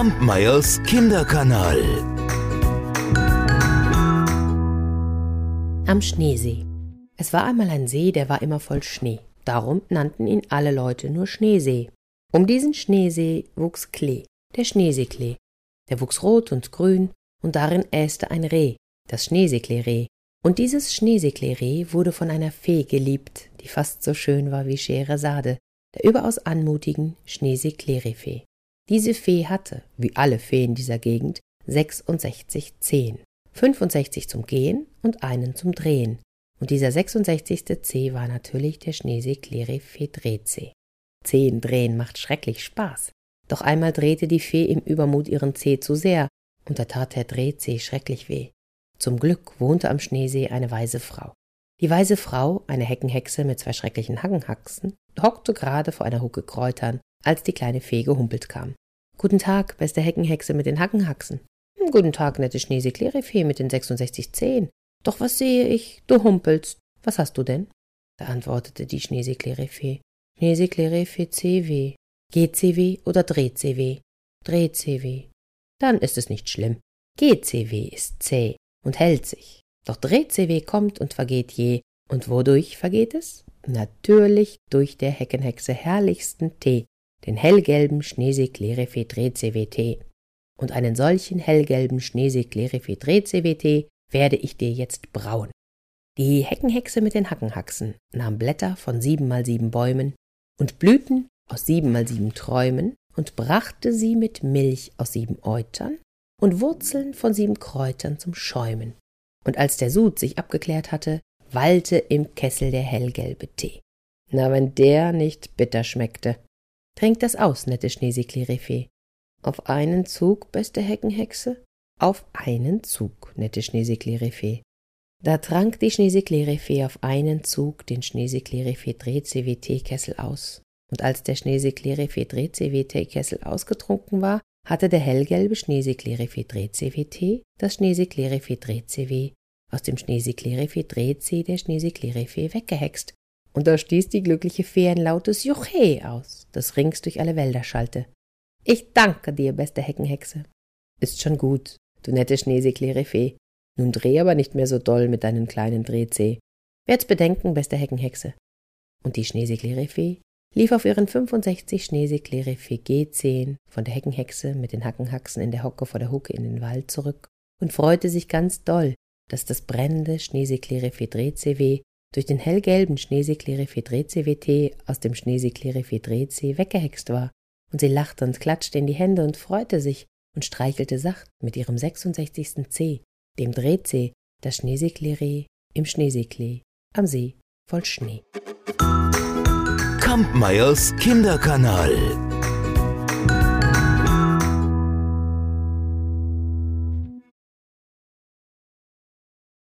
Kampmeyers Kinderkanal. Am Schneesee. Es war einmal ein See, der war immer voll Schnee. Darum nannten ihn alle Leute nur Schneesee. Um diesen Schneesee wuchs Klee, der Schneeseeklee. Der wuchs rot und grün, und darin äste ein Reh, das Schneeseekleereh. Und dieses Schneeseekleereh wurde von einer Fee geliebt, die fast so schön war wie Scheherazade, der überaus anmutigen Schneeseekleerehfee. Diese Fee hatte, wie alle Feen dieser Gegend, 66 Zehen, 65 zum Gehen und einen zum Drehen. Und dieser 66. Zeh war natürlich der Schneesee Klerifee Drehzeh. Zehen drehen macht schrecklich Spaß. Doch einmal drehte die Fee im Übermut ihren Zeh zu sehr, und da tat der Drehzeh schrecklich weh. Zum Glück wohnte am Schneesee eine weise Frau. Die weise Frau, eine Heckenhexe mit zwei schrecklichen Hackenhaxen, hockte gerade vor einer Hucke Kräutern, als die kleine Fee gehumpelt kam. Guten Tag, beste Heckenhexe mit den Hackenhaxen. Hm, guten Tag, nette Schneesee-Klerifee mit den 66 Zehen. Doch was sehe ich? Du humpelst. Was hast du denn? Da antwortete die Schneesee-Klerifee. Schneesee-Klerifee CW. GCW oder DrehCW? DrehCW. Dann ist es nicht schlimm. GCW ist zäh und hält sich. Doch DrehCW kommt und vergeht je. Und wodurch vergeht es? Natürlich durch der Heckenhexe herrlichsten Tee, den hellgelben Schneesee-Klerifee DrehCWT. Und einen solchen hellgelben Schneesee-Klerifee DrehCWT werde ich dir jetzt brauen. Die Heckenhexe mit den Hackenhaxen nahm Blätter von sieben mal sieben Bäumen und Blüten aus sieben mal sieben Träumen und brachte sie mit Milch aus sieben Eutern und Wurzeln von sieben Kräutern zum Schäumen. Und als der Sud sich abgeklärt hatte, wallte im Kessel der hellgelbe Tee. Na, wenn der nicht bitter schmeckte. Trink das aus, nette Schneeseeklerifee. Auf einen Zug, beste Heckenhexe? Auf einen Zug, nette Schneeseeklerifee. Da trank die Schneeseeklerifee auf einen Zug den Schneeseeklerifee Dreh-CWT-Kessel aus. Und als der Schneeseeklerifee Dreh-CWT-Kessel ausgetrunken war, hatte der hellgelbe Schneeseeklerifee Dreh-CWT das Schneeseeklerifee Dreh-CW aus dem Schneeseeklerifee Dreh-C der Schneeseeklerifee weggehext. Und da stieß die glückliche Fee ein lautes Juchhe aus, das rings durch alle Wälder schallte. Ich danke dir, beste Heckenhexe. Ist schon gut, du nette Schneeseeklerifee. Nun dreh aber nicht mehr so doll mit deinen kleinen Drehzeh. Werd's bedenken, beste Heckenhexe. Und die Schneeseeklerifee lief auf ihren 65 Schneeseeklerifee G10 von der Heckenhexe mit den Hackenhaxen in der Hocke vor der Hucke in den Wald zurück und freute sich ganz doll, dass das brennende Schneeseeklerifee Drehcw durch den hellgelben Schneeseeklerifee Drehcwt aus dem Schneeseeklerifee Drehc weggehext war, und sie lachte und klatschte in die Hände und freute sich und streichelte sacht mit ihrem 66. C, dem Drehc, das Schneeseekleree im Schneeseeklee am See voll Schnee. Kampmeyers Kinderkanal.